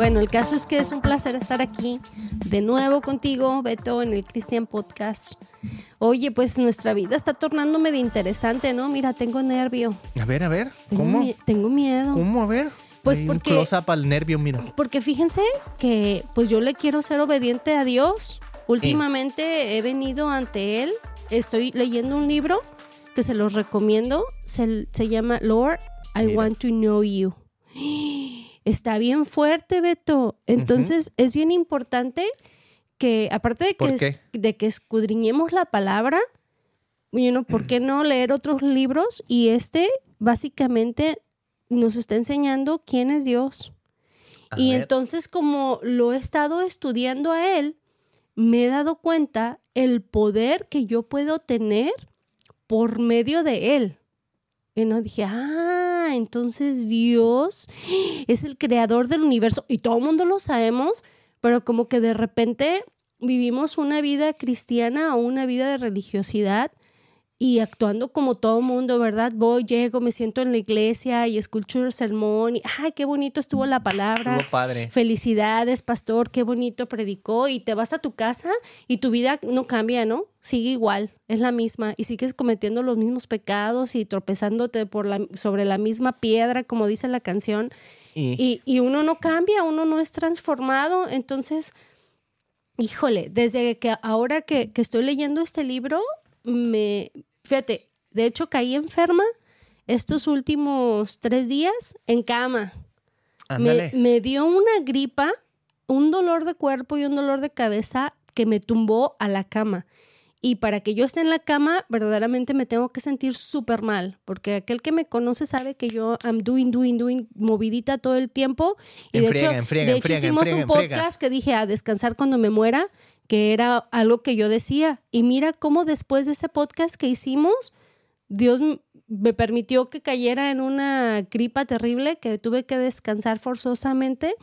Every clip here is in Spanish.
Bueno, el caso es que es un placer estar aquí de nuevo contigo, Beto, en el Christian Podcast. Oye, pues nuestra vida está tornándome de interesante, ¿no? Mira, tengo nervio. A ver, a ver, ¿cómo? tengo miedo. ¿Cómo? A ver. Pues Hay porque- Un close-up al nervio, mira. Porque fíjense que pues yo le quiero ser obediente a Dios. Últimamente he venido ante Él. Estoy leyendo un libro que se los recomiendo. Se, se llama Lord, I Mira. Want to Know You. Está bien fuerte, Beto. Entonces es bien importante que, aparte de que, de que escudriñemos la palabra, you know, ¿por qué no leer otros libros? Y este básicamente nos está enseñando quién es Dios. A Y ver. entonces como lo he estado estudiando a él, me he dado cuenta el poder que yo puedo tener por medio de él. Y no dije, ah, entonces Dios es el creador del universo. Y todo el mundo lo sabemos, pero como que de repente vivimos una vida cristiana o una vida de religiosidad y actuando como todo mundo, ¿verdad? Voy, llego, me siento en la iglesia y escucho el sermón y, ay, qué bonito estuvo la palabra. Estuvo padre. Felicidades, pastor, qué bonito predicó. Y te vas a tu casa y tu vida no cambia, ¿no? Sigue igual, es la misma. Y sigues cometiendo los mismos pecados y tropezándote por la, sobre la misma piedra, como dice la canción. Y, Y, y uno no cambia, uno no es transformado. Entonces, híjole, desde que ahora que, que estoy leyendo este libro, me, fíjate, de hecho caí enferma estos últimos tres días en cama. Me, me dio una gripa, un dolor de cuerpo y un dolor de cabeza que me tumbó a la cama. Y para que yo esté en la cama, verdaderamente me tengo que sentir súper mal, porque aquel que me conoce sabe que yo am doing, doing, doing, movidita todo el tiempo. Y En de hecho, en friega, de en hecho hicimos un podcast que dije a descansar cuando me muera, que era algo que yo decía. Y mira cómo después de ese podcast que hicimos, Dios me permitió que cayera en una gripa terrible que tuve que descansar forzosamente.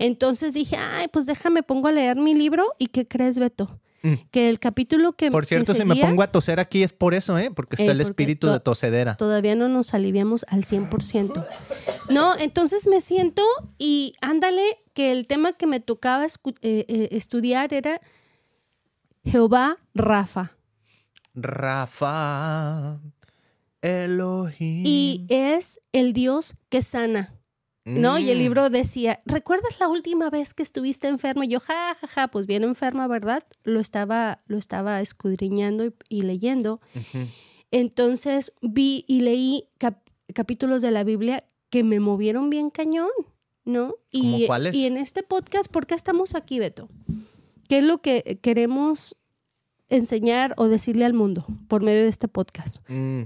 Entonces dije, ay, pues déjame, pongo a leer mi libro. ¿Y qué crees, Beto? Mm. Que el capítulo que Por que cierto, si me pongo a toser aquí es por eso, ¿eh? Porque está Eh, el porque espíritu de tosedera. Todavía no nos aliviamos al 100%. No, entonces me siento y ándale, que el tema que me tocaba eh, eh, estudiar era Jehová Rafa. Rafa, Elohim. Y es el Dios que sana. ¿no? Y el Mm. libro decía, ¿recuerdas la última vez que estuviste enfermo? Y yo, ja, ja, ja, pues bien enferma, ¿verdad? Lo estaba, lo estaba escudriñando y, y leyendo. Entonces vi y leí cap- capítulos de la Biblia que me movieron bien cañón, ¿no? ¿Cómo Y, cuáles? y en este podcast, ¿por qué estamos aquí, Beto? ¿Qué es lo que queremos enseñar o decirle al mundo por medio de este podcast? Mm.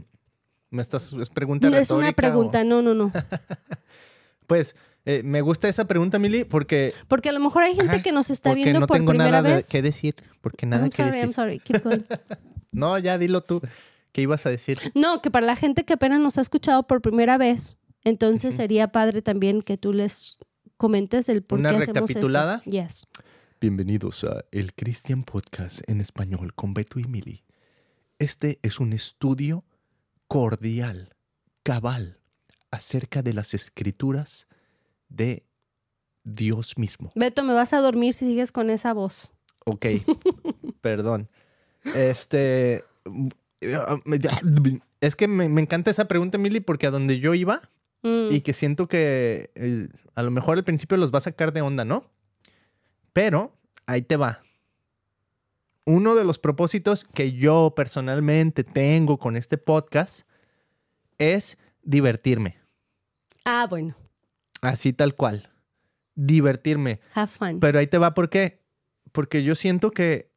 ¿Me estás, es pregunta No es una o- pregunta, no, no, no. Pues eh, me gusta esa pregunta, Mili, porque, Porque a lo mejor hay gente Ajá, que nos está viendo no por tengo primera nada de vez. que decir. Porque nada I'm que sorry, decir. I'm sorry. Keep going. No, ya dilo tú. ¿Qué ibas a decir? No, que para la gente que apenas nos ha escuchado por primera vez, entonces sería padre también que tú les comentes el por ¿Una qué hacemos recapitulada? esto. Yes. Bienvenidos a El Christian Podcast en español con Beto y Mili. Este es un estudio cordial, cabal, acerca de las escrituras de Dios mismo. Beto, me vas a dormir si sigues con esa voz. Ok, perdón. Este. Es que me, me encanta esa pregunta, Mili, porque a donde yo iba Mm, y que siento que el- a lo mejor al principio los va a sacar de onda, ¿no? Pero ahí te va. Uno de los propósitos que yo personalmente tengo con este podcast es divertirme. Ah, bueno. Así tal cual. Divertirme. Have fun. Pero ahí te va, ¿por qué? Porque yo siento que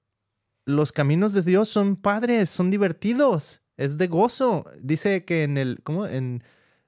los caminos de Dios son padres, son divertidos, es de gozo. Dice que en el, ¿cómo? En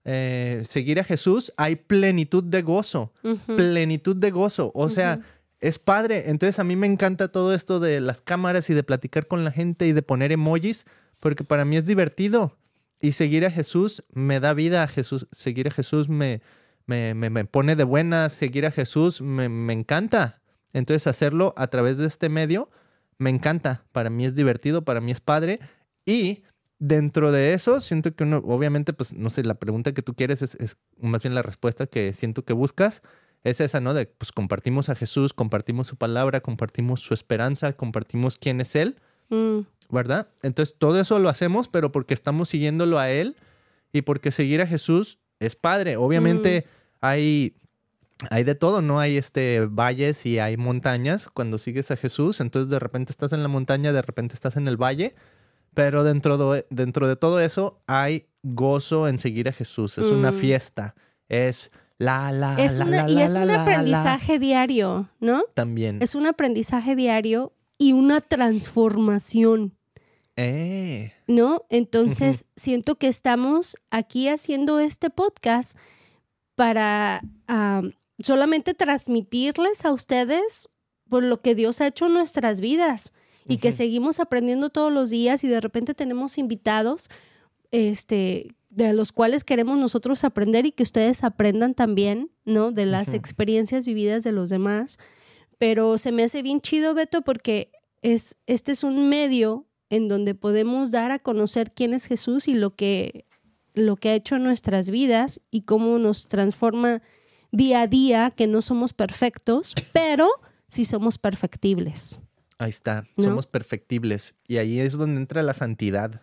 eh, seguir a Jesús hay plenitud de gozo, plenitud de gozo. O sea. Es padre. Entonces a mí me encanta todo esto de las cámaras y de platicar con la gente y de poner emojis, porque para mí es divertido. Y seguir a Jesús me da vida a Jesús. Seguir a Jesús me, me, me- pone de buenas. Seguir a Jesús me, me encanta. Entonces hacerlo a través de este medio me encanta. Para mí es divertido, para mí es padre. Y dentro de eso, siento que uno, obviamente, pues no sé, la pregunta que tú quieres es, es más bien la respuesta que siento que buscas. Es esa, ¿no? De pues compartimos a Jesús, compartimos su palabra, compartimos su esperanza, compartimos quién es Él, Mm, ¿verdad? Entonces todo eso lo hacemos, pero porque estamos siguiéndolo a Él y porque seguir a Jesús es padre. Obviamente hay, hay de todo, ¿no? Hay este valles y hay montañas cuando sigues a Jesús, entonces de repente estás en la montaña, de repente estás en el valle, pero dentro de, dentro de todo eso hay gozo en seguir a Jesús, es una Mm. fiesta, es la, la, Es la, una, la, y es la, un la, la. aprendizaje diario, ¿no? También. Es un aprendizaje diario y una transformación, Eh, ¿no? Entonces, siento que estamos aquí haciendo este podcast para am, solamente transmitirles a ustedes por lo que Dios ha hecho en nuestras vidas y que seguimos aprendiendo todos los días y de repente tenemos invitados este de los cuales queremos nosotros aprender y que ustedes aprendan también, ¿no? De las experiencias vividas de los demás. Pero se me hace bien chido, Beto, porque es, este es un medio en donde podemos dar a conocer quién es Jesús y lo que, lo que ha hecho en nuestras vidas y cómo nos transforma día a día, que no somos perfectos, pero sí somos perfectibles. ahí está, ¿No? somos perfectibles y ahí es donde entra la santidad,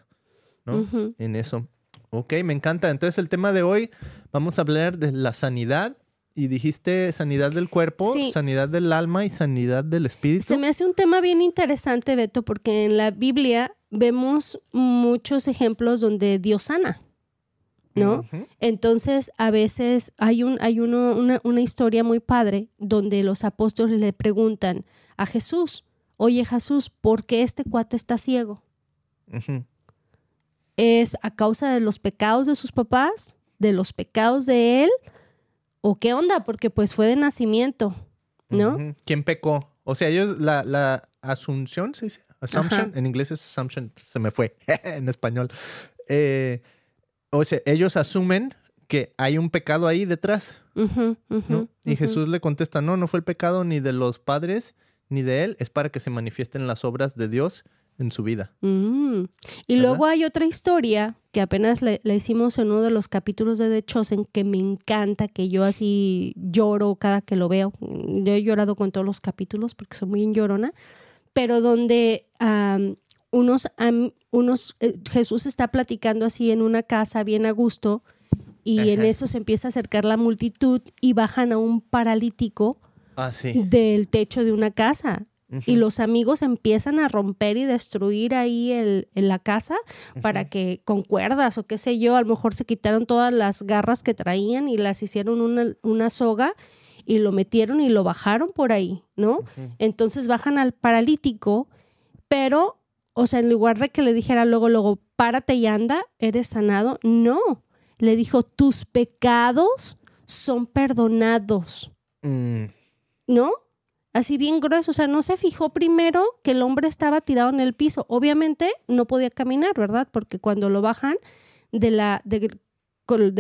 ¿no? En eso. Ok, me encanta. Entonces el tema de hoy vamos a hablar de la sanidad y dijiste sanidad del cuerpo, Sí. sanidad del alma y sanidad del espíritu. Se me hace un tema bien interesante, Beto, porque en la Biblia vemos muchos ejemplos donde Dios sana, ¿no? Entonces, a veces hay, un, hay uno, una, una historia muy padre donde los apóstoles le preguntan a Jesús, oye Jesús, ¿por qué este cuate está ciego? ¿Es a causa de los pecados de sus papás? ¿De los pecados de él? ¿O qué onda? Porque pues fue de nacimiento, ¿no? ¿Quién pecó? O sea, ellos, la, la asunción, ¿se dice? Assumption, Ajá. en inglés es assumption, se me fue, en español. Eh, o sea, ellos asumen que hay un pecado ahí detrás, ¿no? Y. Jesús le contesta, no, no fue el pecado ni de los padres ni de él, es para que se manifiesten las obras de Dios en su vida. Mm. Y ¿Verdad? luego hay otra historia que apenas le, le hicimos en uno de los capítulos de The Chosen que me encanta, que yo así lloro cada que lo veo. Yo he llorado con todos los capítulos porque soy muy llorona, pero donde am, unos, unos eh, Jesús está platicando así en una casa bien a gusto y en eso se empieza a acercar la multitud y bajan a un paralítico Ah, sí. del techo de una casa y los amigos empiezan a romper y destruir ahí el, en la casa para que con cuerdas o qué sé yo, a lo mejor se quitaron todas las garras que traían y las hicieron una, una soga y lo metieron y lo bajaron por ahí, ¿no? Entonces bajan al paralítico, pero, o sea, en lugar de que le dijera luego, luego, párate y anda, eres sanado, no, le dijo, tus pecados son perdonados. Mm, ¿no? Así bien grueso, o sea, no se fijó primero que el hombre estaba tirado en el piso. Obviamente no podía caminar, ¿verdad? Porque cuando lo bajan de la, de,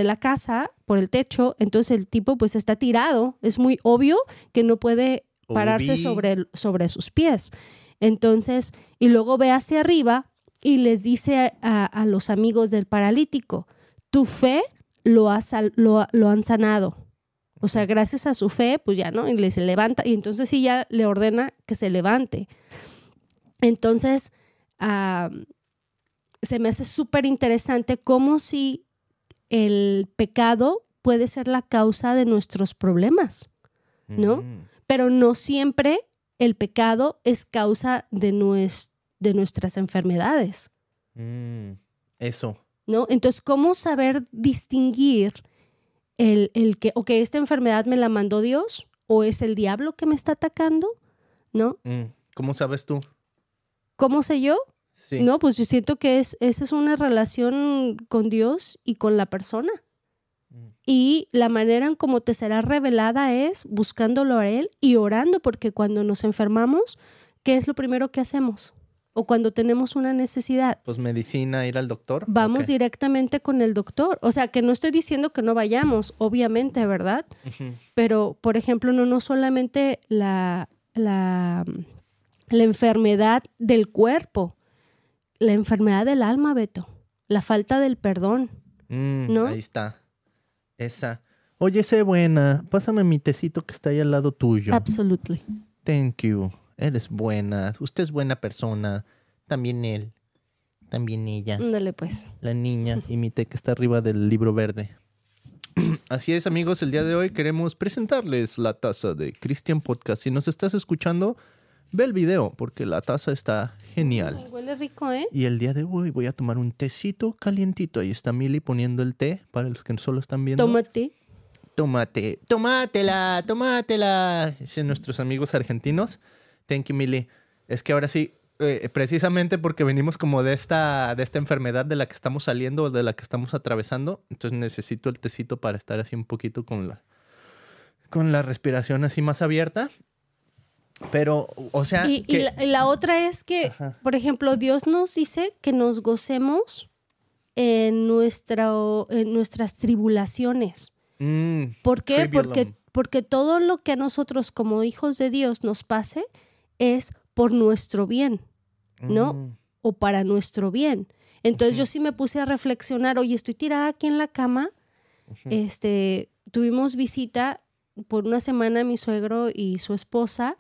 la casa por el techo, entonces el tipo pues está tirado. Es muy obvio que no puede pararse sobre, sobre sus pies. Entonces, y luego ve hacia arriba y les dice a, a- a los amigos del paralítico, tu fe lo, ha lo, lo han sanado. O sea, gracias a su fe, pues ya, ¿no? Y le se levanta, y entonces sí ya le ordena que se levante. Entonces, se me hace súper interesante cómo si el pecado puede ser la causa de nuestros problemas, ¿no? mm. pero no siempre el pecado es causa de, nues- de nuestras enfermedades, Mm, Eso. ¿no? Entonces, ¿cómo saber distinguir el, el que, ok, esta enfermedad me la mandó Dios o es el diablo que me está atacando, ¿no? Mm, ¿Cómo sabes tú? ¿Cómo sé yo? Sí. No, pues yo siento que es, esa es una relación con Dios y con la persona. Mm. Y la manera en cómo te será revelada es buscándolo a Él y orando, porque cuando nos enfermamos, ¿qué es lo primero que hacemos? O cuando tenemos una necesidad, Pues medicina, ir al doctor. vamos directamente con el doctor. O sea, que no estoy diciendo que no vayamos, obviamente, ¿verdad? Pero, por ejemplo, no, no solamente la, la, la enfermedad del cuerpo, la enfermedad del alma, Beto, la falta del perdón. Mm, ¿No? Ahí está. Esa. Oye, sé buena, pásame mi tecito que está ahí al lado tuyo. Absolutely. Thank you. Eres buena. Usted es buena persona. También él. También ella. Ándale, pues. La niña y mi té que está arriba del libro verde. Así es, amigos. El día de hoy queremos presentarles la taza de Christian Podcast. Si nos estás escuchando, ve el video porque la taza está genial. Huele rico, ¿eh? Y el día de hoy voy a tomar un tecito calientito. Ahí está Mili poniendo el té para los que solo están viendo. Tómate. Tómate, tomátela, tomátela. Dicen nuestros amigos argentinos. Thank you, Mili. Es que ahora sí, eh, precisamente porque venimos como de esta, de esta enfermedad de la que estamos saliendo o de la que estamos atravesando, entonces necesito el tecito para estar así un poquito con la, con la respiración así más abierta. Pero, o sea... Y, y que- la, y la otra es que, Ajá. por ejemplo, Dios nos dice que nos gocemos en, nuestra, en nuestras tribulaciones. Mm, ¿Por qué? Porque, porque todo lo que a nosotros como hijos de Dios nos pase es por nuestro bien ¿no? mm, o para nuestro bien. Entonces yo sí me puse a reflexionar, oye, estoy tirada aquí en la cama, este, tuvimos visita por una semana mi suegro y su esposa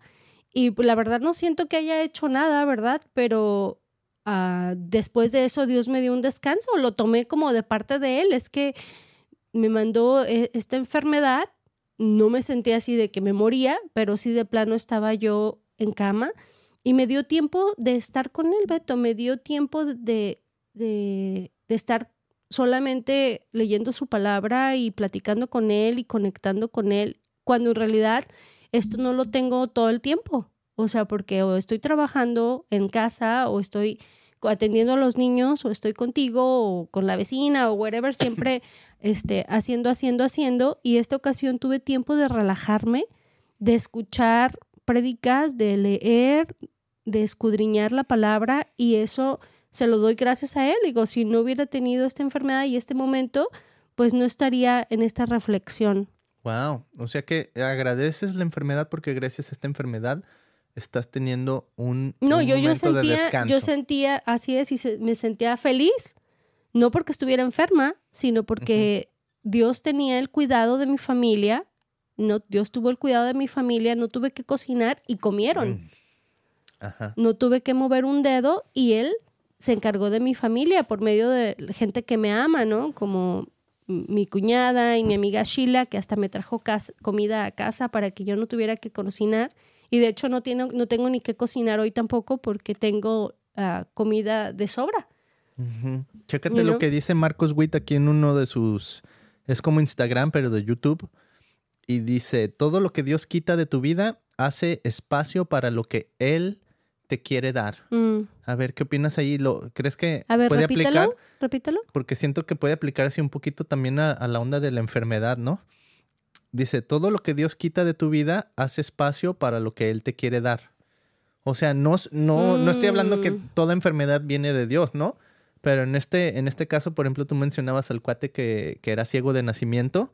y la verdad no siento que haya hecho nada, ¿verdad? Pero ah, después de eso Dios me dio un descanso, lo tomé como de parte de Él, es que me mandó eh, esta enfermedad, no me sentí así de que me moría, pero sí de plano estaba yo en cama y me dio tiempo de estar con él, Beto, me dio tiempo de, de, de estar solamente leyendo su palabra y platicando con él y conectando con él, cuando en realidad esto no lo tengo todo el tiempo. O sea, porque o estoy trabajando en casa o estoy atendiendo a los niños o estoy contigo o con la vecina o whatever, siempre este, haciendo, haciendo, haciendo. Y esta ocasión tuve tiempo de relajarme, de escuchar prédicas, de leer, de escudriñar la palabra y eso se lo doy gracias a él. Digo, si no hubiera tenido esta enfermedad y este momento, pues no estaría en esta reflexión. Wow. O sea que agradeces la enfermedad porque gracias a esta enfermedad estás teniendo un, No, un yo, yo de sentía, yo sentía, así es, y se- me sentía feliz, no porque estuviera enferma, sino porque Dios tenía el cuidado de mi familia, no, Dios tuvo el cuidado de mi familia, no tuve que cocinar y comieron. Mm. Ajá. no tuve que mover un dedo y él se encargó de mi familia por medio de gente que me ama, ¿no? Como mi cuñada y mi amiga Sheila, que hasta me trajo comida a casa para que yo no tuviera que cocinar. Y de hecho no, tiene, no tengo ni que cocinar hoy tampoco porque tengo ah, comida de sobra. Ujú. Chécate You lo que dice Marcos Witt aquí en uno de sus. Es como Instagram, pero de YouTube. Y dice: Todo lo que Dios quita de tu vida hace espacio para lo que Él te quiere dar. Mm. A ver, ¿qué opinas ahí? ¿Lo, ¿Crees que A ver, puede repítelo, aplicar? repítelo. Porque siento que puede aplicar así un poquito también a, a la onda de la enfermedad, ¿no? Dice: Todo lo que Dios quita de tu vida hace espacio para lo que Él te quiere dar. O sea, no, no, no estoy hablando que Mm. toda enfermedad viene de Dios, ¿no? Pero en este, en este caso, por ejemplo, tú mencionabas al cuate que, que era ciego de nacimiento.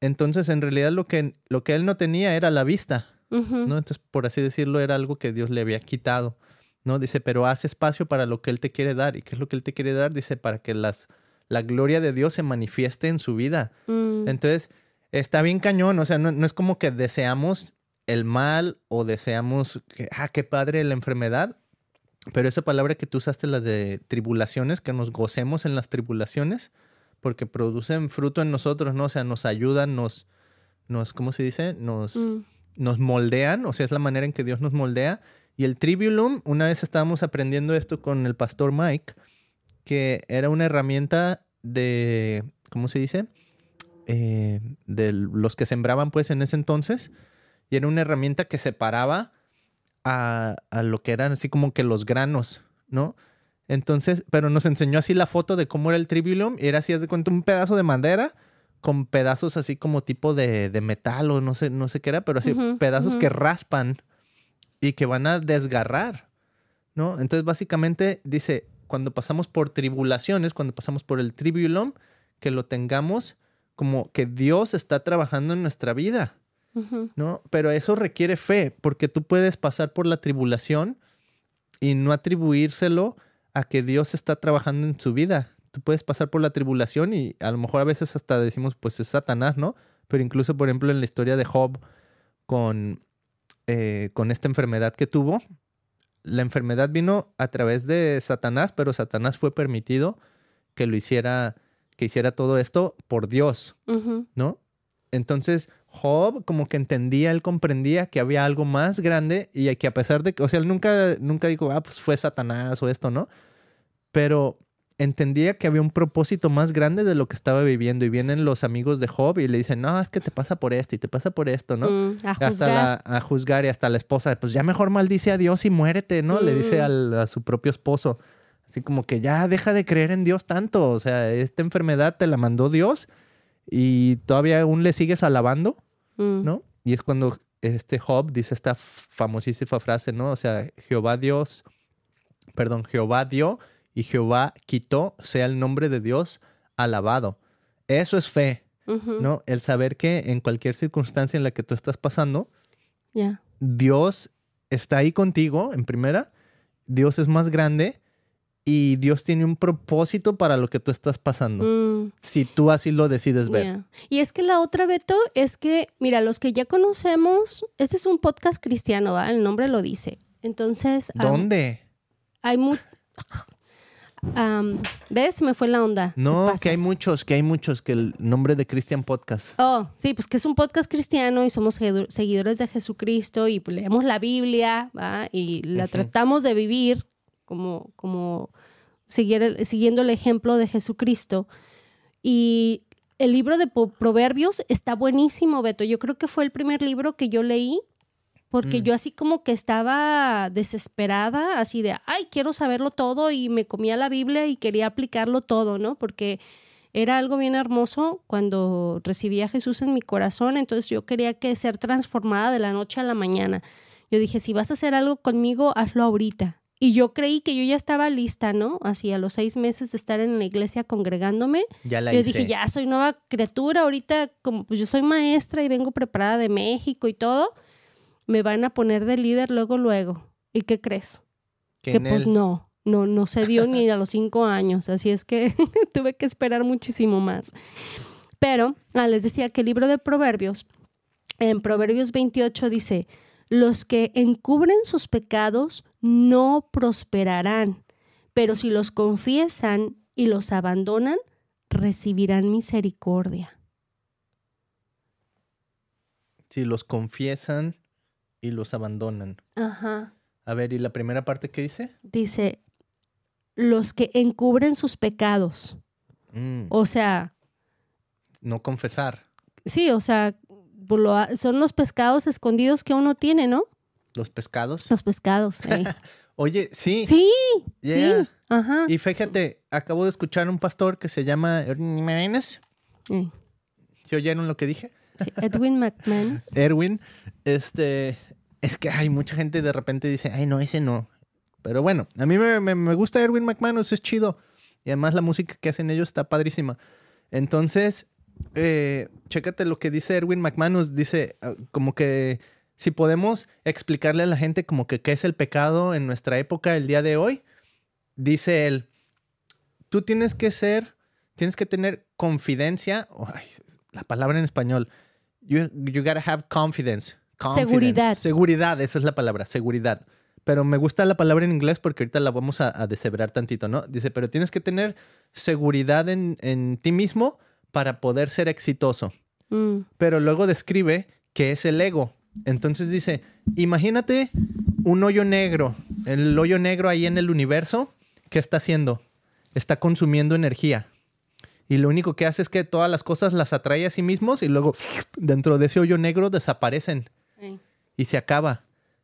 Entonces, en realidad, lo que, lo que él no tenía era la vista. ¿no? Entonces, por así decirlo, era algo que Dios le había quitado, ¿no? Dice, pero haz espacio para lo que Él te quiere dar. ¿Y qué es lo que Él te quiere dar? Dice, para que las, la gloria de Dios se manifieste en su vida. Mm. Entonces, está bien cañón, o sea, no, no es como que deseamos el mal o deseamos que, ah, qué padre la enfermedad, pero esa palabra que tú usaste, la de tribulaciones, que nos gocemos en las tribulaciones, porque producen fruto en nosotros, ¿no? O sea, nos ayudan, nos, nos ¿cómo se dice? Nos, Mm. nos moldean, o sea, es la manera en que Dios nos moldea. Y el tribulum, una vez estábamos aprendiendo esto con el pastor Mike, que era una herramienta de, ¿cómo se dice? Eh, de los que sembraban pues en ese entonces. Y era una herramienta que separaba a, a lo que eran así como que los granos, ¿no? Entonces, pero nos enseñó así la foto de cómo era el tribulum. Y era así, haz de cuenta, un pedazo de madera con pedazos así como tipo de, de metal o no sé, no sé qué era, pero así pedazos que raspan y que van a desgarrar, ¿no? Entonces, básicamente dice, cuando pasamos por tribulaciones, cuando pasamos por el tribulum, que lo tengamos como que Dios está trabajando en nuestra vida. ¿no? Pero eso requiere fe, porque tú puedes pasar por la tribulación y no atribuírselo a que Dios está trabajando en su vida. Tú puedes pasar por la tribulación y a lo mejor a veces hasta decimos, pues es Satanás, ¿no? pero incluso, por ejemplo, en la historia de Job con, eh, con esta enfermedad que tuvo, la enfermedad vino a través de Satanás, pero Satanás fue permitido que lo hiciera, que hiciera todo esto por Dios. ¿no? Entonces, Job como que entendía, él comprendía que había algo más grande y que a pesar de que, o sea, él nunca, nunca dijo, ah, pues fue Satanás o esto, ¿no? Pero entendía que había un propósito más grande de lo que estaba viviendo y vienen los amigos de Job y le dicen, no, es que te pasa por esto y te pasa por esto, ¿no? Mm, a Hasta juzgar. la, a juzgar y hasta la esposa, pues ya mejor maldice a Dios y muérete, ¿no? Le dice Mm. al- a su propio esposo. Así como que ya deja de creer en Dios tanto. O sea, esta enfermedad te la mandó Dios y todavía aún le sigues alabando, Mm. ¿no? Y es cuando este Job dice esta famosísima frase, ¿no? O sea, Jehová Dios, perdón, Jehová dio y Jehová quitó, sea el nombre de Dios alabado. Eso es fe. ¿no? El saber que en cualquier circunstancia en la que tú estás pasando. Dios está ahí contigo, en primera. Dios es más grande y Dios tiene un propósito para lo que tú estás pasando. Mm. Si tú así lo decides ver. Y es que la otra, Beto, es que, mira, los que ya conocemos, este es un podcast cristiano, ¿va? El nombre lo dice. Entonces, ¿Dónde? hay mu- Am, ¿Ves? Me fue la onda. No, que hay muchos, que hay muchos, que el nombre de Christian Podcast. Oh, sí, pues que es un podcast cristiano y somos seguido- seguidores de Jesucristo y leemos la Biblia ¿va? y la tratamos de vivir como, como seguir siguiendo el ejemplo de Jesucristo. Y el libro de Proverbios está buenísimo, Beto. Yo creo que fue el primer libro que yo leí porque Mm. yo así como que estaba desesperada, así de, ay, quiero saberlo todo y me comía la Biblia y quería aplicarlo todo, ¿no? Porque era algo bien hermoso cuando recibí a Jesús en mi corazón, entonces yo quería que ser transformada de la noche a la mañana. Yo dije, si vas a hacer algo conmigo, hazlo ahorita. Y yo creí que yo ya estaba lista, ¿no? Así a los seis meses de estar en la iglesia congregándome, Ya la yo hice. dije, ya soy nueva criatura, ahorita como pues yo soy maestra y vengo preparada de México y todo, me van a poner de líder luego, luego. ¿Y qué crees? Que Que pues él- no, no, no se dio ni a los cinco años, así es que tuve que esperar muchísimo más. Pero ah, les decía que el libro de Proverbios, en Proverbios 28 dice, los que encubren sus pecados no prosperarán, pero si los confiesan y los abandonan, recibirán misericordia. Si los confiesan y los abandonan. Ajá. A ver, ¿y la primera parte qué dice? Dice, los que encubren sus pecados. Mm, O sea, no confesar. sí, o sea, lo ha- son los pescados escondidos que uno tiene, ¿no? Los pescados. Los pescados. ey. Oye, sí. Sí, Yeah. sí. Ajá. Y fíjate, acabo de escuchar un pastor que se llama Erwin McManus. ¿Se oyeron lo que dije? sí, Edwin McManus. Erwin. Este, es que hay mucha gente de repente dice, ay, no, ese no. Pero bueno, a mí me, me- me gusta Erwin McManus, es chido. Y además la música que hacen ellos está padrísima. Entonces, eh, chécate lo que dice Erwin McManus. Dice, ah, como que si podemos explicarle a la gente como que qué es el pecado en nuestra época, el día de hoy, dice él, tú tienes que ser, tienes que tener confidencia, ay, la palabra en español, you, you gotta have confidence. Confidence. Seguridad. Seguridad, esa es la palabra, seguridad. Pero me gusta la palabra en inglés porque ahorita la vamos a, a deshebrar tantito, ¿no? Dice, pero tienes que tener seguridad en, en ti mismo para poder ser exitoso. Mm, Pero luego describe que es el ego. Entonces dice, imagínate un hoyo negro, el hoyo negro ahí en el universo, ¿qué está haciendo? Está consumiendo energía. Y lo único que hace es que todas las cosas las atrae a sí mismos y luego dentro de ese hoyo negro desaparecen y se acaba.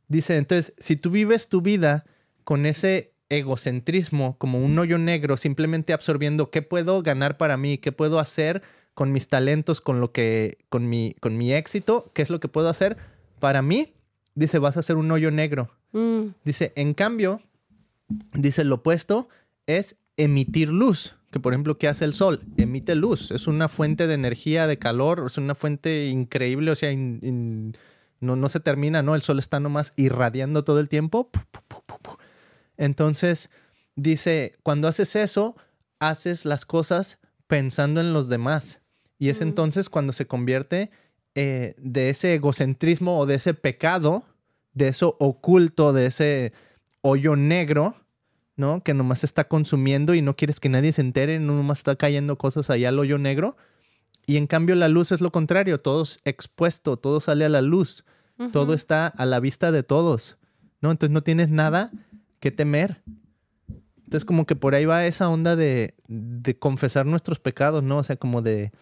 Dice, entonces, si tú vives tu vida con ese egocentrismo como un hoyo negro, simplemente absorbiendo qué puedo ganar para mí, qué puedo hacer con mis talentos, con lo que, con mi, con mi éxito, qué es lo que puedo hacer para mí, dice, vas a ser un hoyo negro. Mm, Dice, en cambio, dice, lo opuesto es emitir luz. Que por ejemplo, ¿qué hace el sol? Emite luz. Es una fuente de energía, de calor, es una fuente increíble, o sea, in- in- no, no se termina, ¿no? El sol está nomás irradiando todo el tiempo. Entonces, dice, cuando haces eso, haces las cosas pensando en los demás. Y es Mm. entonces cuando se convierte eh, de ese egocentrismo o de ese pecado, de eso oculto, de ese hoyo negro, ¿no? Que nomás está consumiendo y no quieres que nadie se entere, no nomás está cayendo cosas allá al hoyo negro. Y en cambio la luz es lo contrario, todo es expuesto, todo sale a la luz, todo está a la vista de todos, ¿no? Entonces no tienes nada que temer. Entonces como que por ahí va esa onda de, de confesar nuestros pecados, ¿no? O sea, como de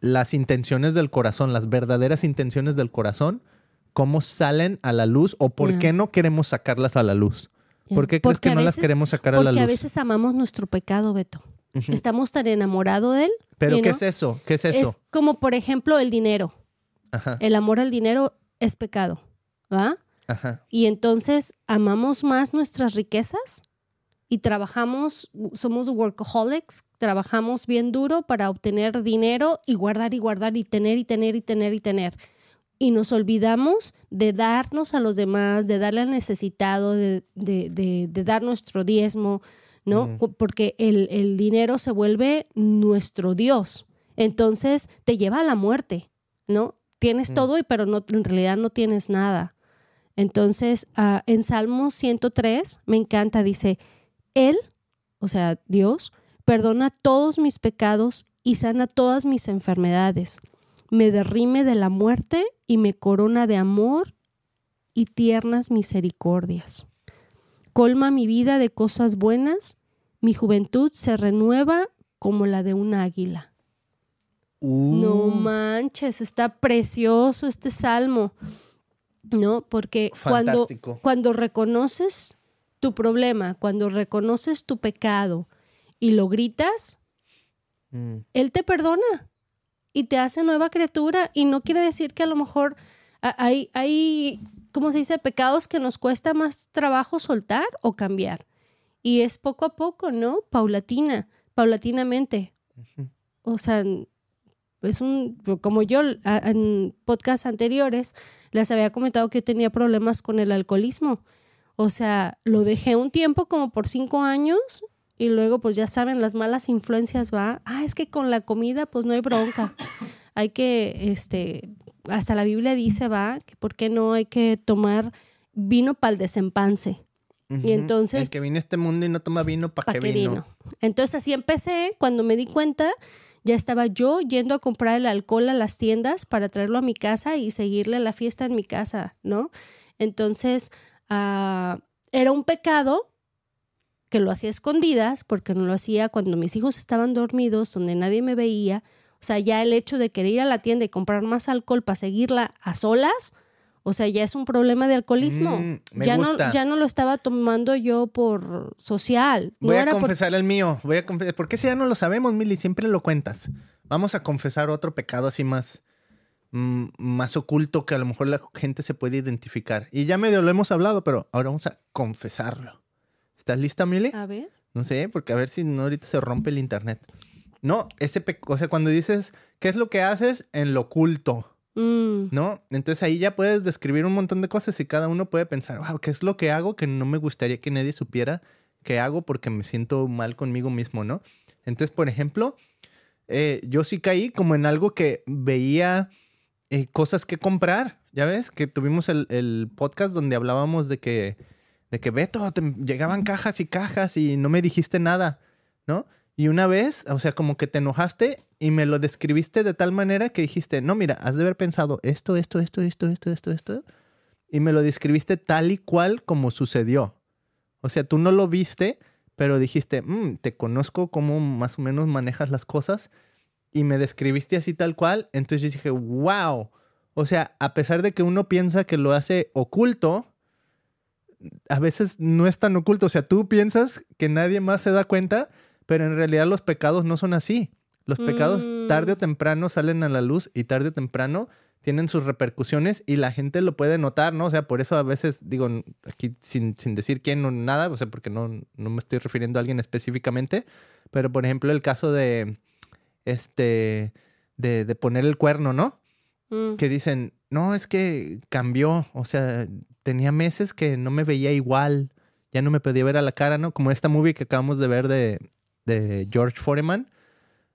las intenciones del corazón, las verdaderas intenciones del corazón, cómo salen a la luz o por qué no queremos sacarlas a la luz. ¿Por qué crees Porque que a no las queremos sacar a la Porque luz? a veces amamos nuestro pecado, Beto. Estamos tan enamorados de él. Pero ¿qué es eso? ¿Qué es eso? Es como, por ejemplo, el dinero. Ajá, El amor al dinero es pecado, ¿va? Ajá. Y entonces amamos más nuestras riquezas y trabajamos, somos workaholics, trabajamos bien duro para obtener dinero y guardar y guardar y tener y tener y tener y tener. Y nos olvidamos de darnos a los demás, de darle al necesitado, de, de- de- de dar nuestro diezmo, ¿no? Porque el, el dinero se vuelve nuestro Dios. Entonces te lleva a la muerte, ¿no? Tienes Mm. todo, pero no, en realidad no tienes nada. Entonces, ah, en Salmos 103, me encanta, dice, Él, o sea, Dios, perdona todos mis pecados y sana todas mis enfermedades. Me derrime de la muerte y me corona de amor y tiernas misericordias. Colma mi vida de cosas buenas, mi juventud se renueva como la de un águila. No Uh, manches, está precioso este salmo, ¿no? Porque cuando, fantástico. cuando reconoces tu problema, cuando reconoces tu pecado y lo gritas, Mm, Él te perdona y te hace nueva criatura. Y no quiere decir que a lo mejor hay, hay, ¿cómo se dice? Pecados que nos cuesta más trabajo soltar o cambiar. Y es poco a poco, ¿no? Paulatina, paulatinamente. O sea, es un, como yo en podcasts anteriores les había comentado que yo tenía problemas con el alcoholismo. O sea, lo dejé un tiempo como por cinco años y luego pues ya saben, las malas influencias va. Ah, es que con la comida pues no hay bronca. Hay que, este, hasta la Biblia dice, va, que por qué no hay que tomar vino para el desempance. Ujú. entonces- El que vino a este mundo y no toma vino, ¿para ¿Para qué qué vino? vino? Entonces así empecé, cuando me di cuenta, ya estaba yo yendo a comprar el alcohol a las tiendas para traerlo a mi casa y seguirle la fiesta en mi casa, ¿no? Entonces, ah, era un pecado que lo hacía a escondidas, porque no lo hacía cuando mis hijos estaban dormidos, donde nadie me veía. O sea, ya el hecho de querer ir a la tienda y comprar más alcohol para seguirla a solas, o sea, ya es un problema de alcoholismo. Mm, me ya, gusta. no, ya no lo estaba tomando yo por social. Voy no a era por- confesar el mío. Voy a confesar. ¿Por qué si ya no lo sabemos, Mili? Siempre lo cuentas. Vamos a confesar otro pecado así más, mm, más oculto que a lo mejor la gente se puede identificar. Y ya medio lo hemos hablado, pero ahora vamos a confesarlo. ¿Estás lista, Mili? A ver. No sé, porque a ver si no ahorita se rompe el internet. No, ese pe- o sea, cuando dices, ¿qué es lo que haces en lo oculto? Mm, ¿No? Entonces ahí ya puedes describir un montón de cosas y cada uno puede pensar, wow, ¿qué es lo que hago que no me gustaría que nadie supiera que hago porque me siento mal conmigo mismo, ¿no? Entonces, por ejemplo, eh, yo sí caí como en algo que veía eh, cosas que comprar, ¿ya ves? Que tuvimos el, el podcast donde hablábamos de que, de que Beto, llegaban cajas y cajas y no me dijiste nada, ¿no? Y una vez, o sea, como que te enojaste y me lo describiste de tal manera que dijiste, no, mira, has de haber pensado esto, esto, esto, esto, esto, esto, esto. Y me lo describiste tal y cual como sucedió. O sea, tú no lo viste, pero dijiste, "Mm, te conozco cómo más o menos manejas las cosas. Y me describiste así tal cual. Entonces yo dije, wow. O sea, a pesar de que uno piensa que lo hace oculto, a veces no es tan oculto. O sea, tú piensas que nadie más se da cuenta, pero en realidad los pecados no son así. Los pecados Mm. tarde o temprano salen a la luz y tarde o temprano tienen sus repercusiones y la gente lo puede notar, ¿no? O sea, por eso a veces digo, aquí sin, sin decir quién o nada, o sea, porque no, no me estoy refiriendo a alguien específicamente, pero por ejemplo el caso de, este, de, de poner el cuerno, ¿no? mm. que dicen, no, es que cambió, o sea, tenía meses que no me veía igual, ya no me podía ver a la cara, ¿no? Como esta movie que acabamos de ver de, de George Foreman,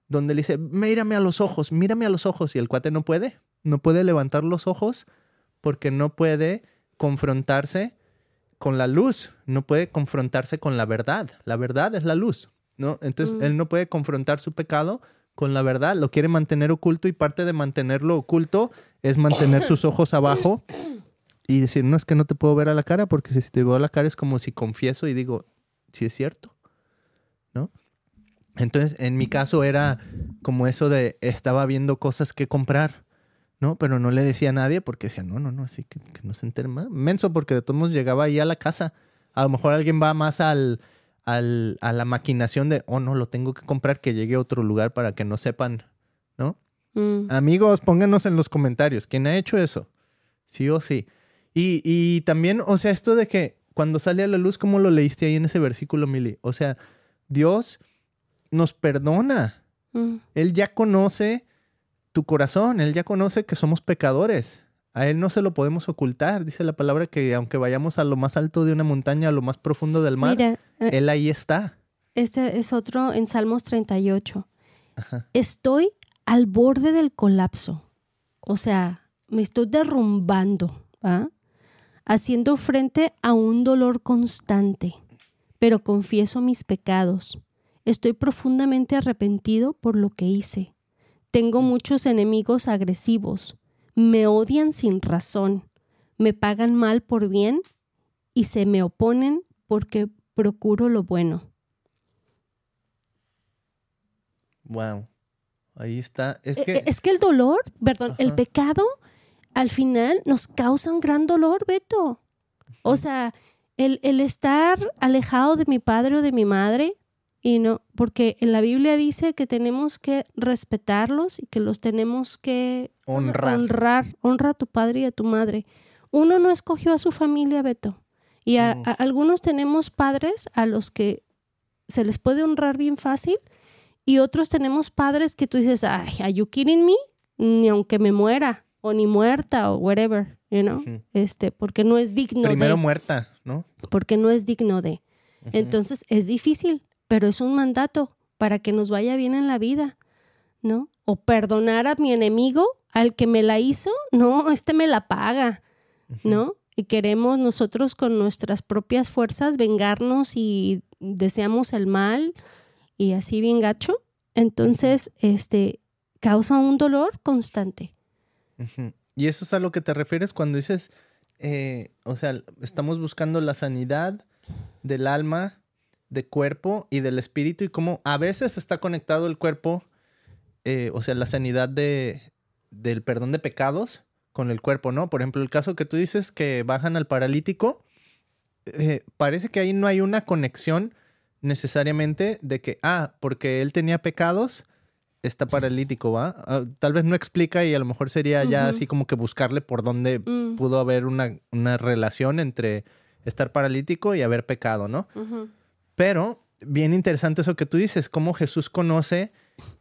donde le dice, mírame a los ojos, mírame a los ojos. Y el cuate no puede, no puede levantar los ojos porque no puede confrontarse con la luz, no puede confrontarse con la verdad. La verdad es la luz, ¿no? Entonces, Mm. él no puede confrontar su pecado con la verdad, lo quiere mantener oculto y parte de mantenerlo oculto es mantener sus ojos abajo y decir, no es que no te puedo ver a la cara porque si te veo a la cara es como si confieso y digo, sí es cierto, ¿no? Entonces, en mi caso era como eso de estaba viendo cosas que comprar, ¿no? Pero no le decía a nadie porque decía, no, no, no, así que, que no se entere más. Menso, porque de todos modos llegaba ahí a la casa. A lo mejor alguien va más al, al, a la maquinación de, oh, no, lo tengo que comprar, que llegue a otro lugar para que no sepan, ¿no? Mm. Amigos, pónganos en los comentarios, ¿quién ha hecho eso? Sí o sí. Y, y también, o sea, esto de que cuando sale a la luz, ¿cómo lo leíste ahí en ese versículo, Mili? O sea, Dios nos perdona. Mm. Él ya conoce tu corazón, Él ya conoce que somos pecadores. A Él no se lo podemos ocultar. Dice la palabra que aunque vayamos a lo más alto de una montaña, a lo más profundo del mar, Mira, eh, Él ahí está. este es otro en Salmos 38. Ajá. Estoy al borde del colapso. O sea, me estoy derrumbando, ¿va? Haciendo frente a un dolor constante, pero confieso mis pecados. Estoy profundamente arrepentido por lo que hice. Tengo muchos enemigos agresivos. Me odian sin razón. Me pagan mal por bien y se me oponen porque procuro lo bueno. Wow. Ahí está. Es Eh, que eh, Es que el dolor, perdón, el pecado al final nos causa un gran dolor, Beto. O sea, el, el estar alejado de mi padre o de mi madre, y no, porque en la Biblia dice que tenemos que respetarlos y que los tenemos que honrar. honrar, honra a tu padre y a tu madre. Uno no escogió a su familia, Beto. Y a, a- algunos tenemos padres a los que se les puede honrar bien fácil y otros tenemos padres que tú dices, ay, ¿are you kidding me? Ni aunque me muera o ni muerta o whatever, you know? Este, porque no es digno Primero de, muerta, ¿no? porque no es digno de. Entonces es difícil, pero es un mandato para que nos vaya bien en la vida, ¿no? O perdonar a mi enemigo, al que me la hizo, no, este me la paga. ¿no? Y queremos nosotros con nuestras propias fuerzas vengarnos y deseamos el mal y así bien gacho. Entonces, este, causa un dolor constante. Y eso es a lo que te refieres cuando dices, eh, o sea, estamos buscando la sanidad del alma, de cuerpo y del espíritu y cómo a veces está conectado el cuerpo, eh, o sea, la sanidad de, del perdón de pecados con el cuerpo, ¿no? Por ejemplo, el caso que tú dices que bajan al paralítico, eh, parece que ahí no hay una conexión necesariamente de que, ah, porque él tenía pecados, está paralítico, ¿va? Ah, tal vez no explica y a lo mejor sería ya así como que buscarle por dónde Mm, pudo haber una, una relación entre estar paralítico y haber pecado, ¿no? Pero bien interesante eso que tú dices, cómo Jesús conoce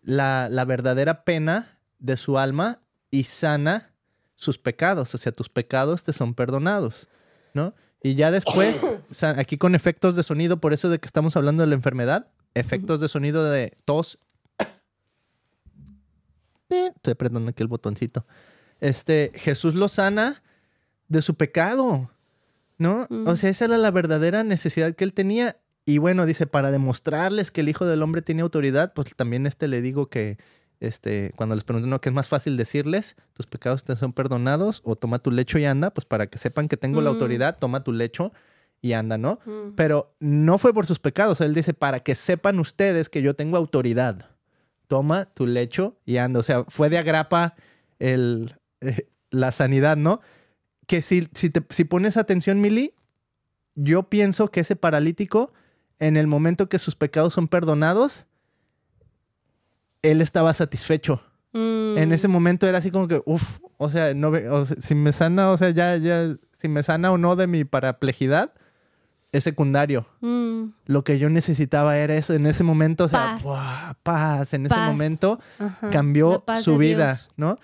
la, la verdadera pena de su alma y sana sus pecados, o sea, tus pecados te son perdonados, ¿no? Y ya después, aquí con efectos de sonido, por eso de que estamos hablando de la enfermedad, efectos de sonido de tos. Estoy apretando aquí el botoncito. Este, Jesús lo sana de su pecado, ¿no? O sea, esa era la verdadera necesidad que él tenía. Y bueno, dice, para demostrarles que el Hijo del Hombre tiene autoridad, pues también este le digo que, este, cuando les pregunto, no, que es más fácil decirles, tus pecados te son perdonados, o toma tu lecho y anda, pues para que sepan que tengo la Mm. autoridad, toma tu lecho y anda, ¿no? Mm. Pero no fue por sus pecados, él dice, para que sepan ustedes que yo tengo autoridad. Toma tu lecho y anda. O sea, fue de agrapa el, eh, la sanidad, ¿no? Que si, si, te- si pones atención, Mili, yo pienso que ese paralítico, en el momento que sus pecados son perdonados, él estaba satisfecho. Mm. En ese momento era así como que, uff, o sea, no, ve- o sea, si me sana, o sea, ya, ya, si me sana o no de mi paraplejidad, es secundario. Mm. Lo que yo necesitaba era eso en ese momento, o sea, Paz. paz. En ese momento Ajá. cambió su vida, Dios. ¿no?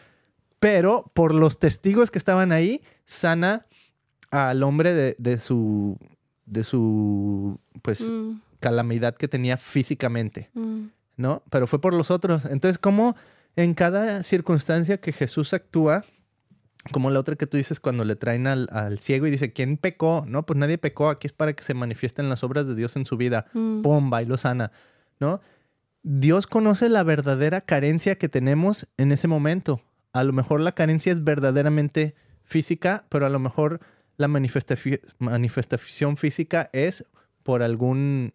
Pero por los testigos que estaban ahí, sana al hombre de, de su, de su, pues, Mm, calamidad que tenía físicamente, mm. ¿no? Pero fue por los otros. Entonces, ¿cómo en cada circunstancia que Jesús actúa, como la otra que tú dices cuando le traen al, al, ciego y dice, ¿quién pecó? No, pues nadie pecó, aquí es para que se manifiesten las obras de Dios en su vida. Mm. Va y lo sana, ¿no? Dios conoce la verdadera carencia que tenemos en ese momento. A lo mejor la carencia es verdaderamente física, pero a lo mejor la manifestación física es por, algún,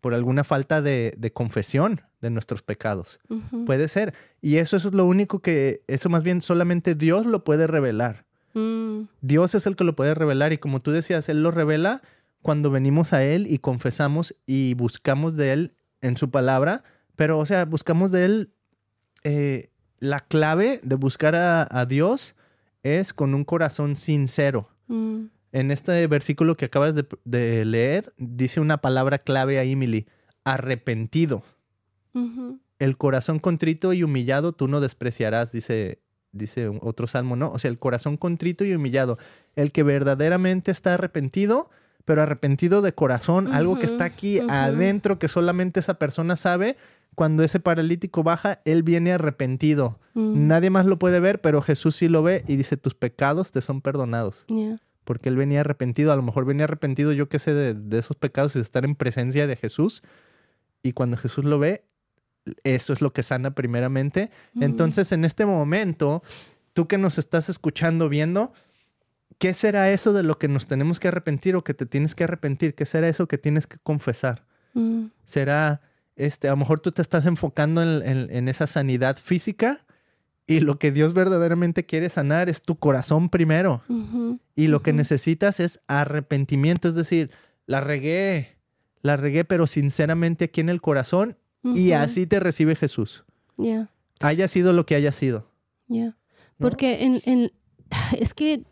por alguna falta de, de confesión de nuestros pecados. Puede ser. Y eso, eso es lo único que, eso más bien solamente Dios lo puede revelar. Mm. Dios es el que lo puede revelar y como tú decías, Él lo revela cuando venimos a Él y confesamos y buscamos de Él en su palabra, pero o sea, buscamos de Él, eh, la clave de buscar a, a Dios es con un corazón sincero. Mm. En este versículo que acabas de, de leer, dice una palabra clave ahí, Mili, arrepentido. El corazón contrito y humillado tú no despreciarás, dice, dice otro salmo, ¿no? O sea, el corazón contrito y humillado. El que verdaderamente está arrepentido, pero arrepentido de corazón, algo que está aquí adentro que solamente esa persona sabe. Cuando ese paralítico baja, él viene arrepentido. Mm. Nadie más lo puede ver, pero Jesús sí lo ve y dice, tus pecados te son perdonados. Yeah. Porque él venía arrepentido, a lo mejor venía arrepentido, yo qué sé, de, de esos pecados y de estar en presencia de Jesús. Y cuando Jesús lo ve, eso es lo que sana primeramente. Mm. Entonces, en este momento, tú que nos estás escuchando, viendo, ¿qué será eso de lo que nos tenemos que arrepentir o que te tienes que arrepentir? ¿Qué será eso que tienes que confesar? Mm. será, este, a lo mejor tú te estás enfocando en, en- en esa sanidad física y lo que Dios verdaderamente quiere sanar es tu corazón primero. Y lo que necesitas es arrepentimiento, es decir, la regué, la regué, pero sinceramente aquí en el corazón y así te recibe Jesús. Yeah. Haya sido lo que haya sido. Ya. Porque en, en- es que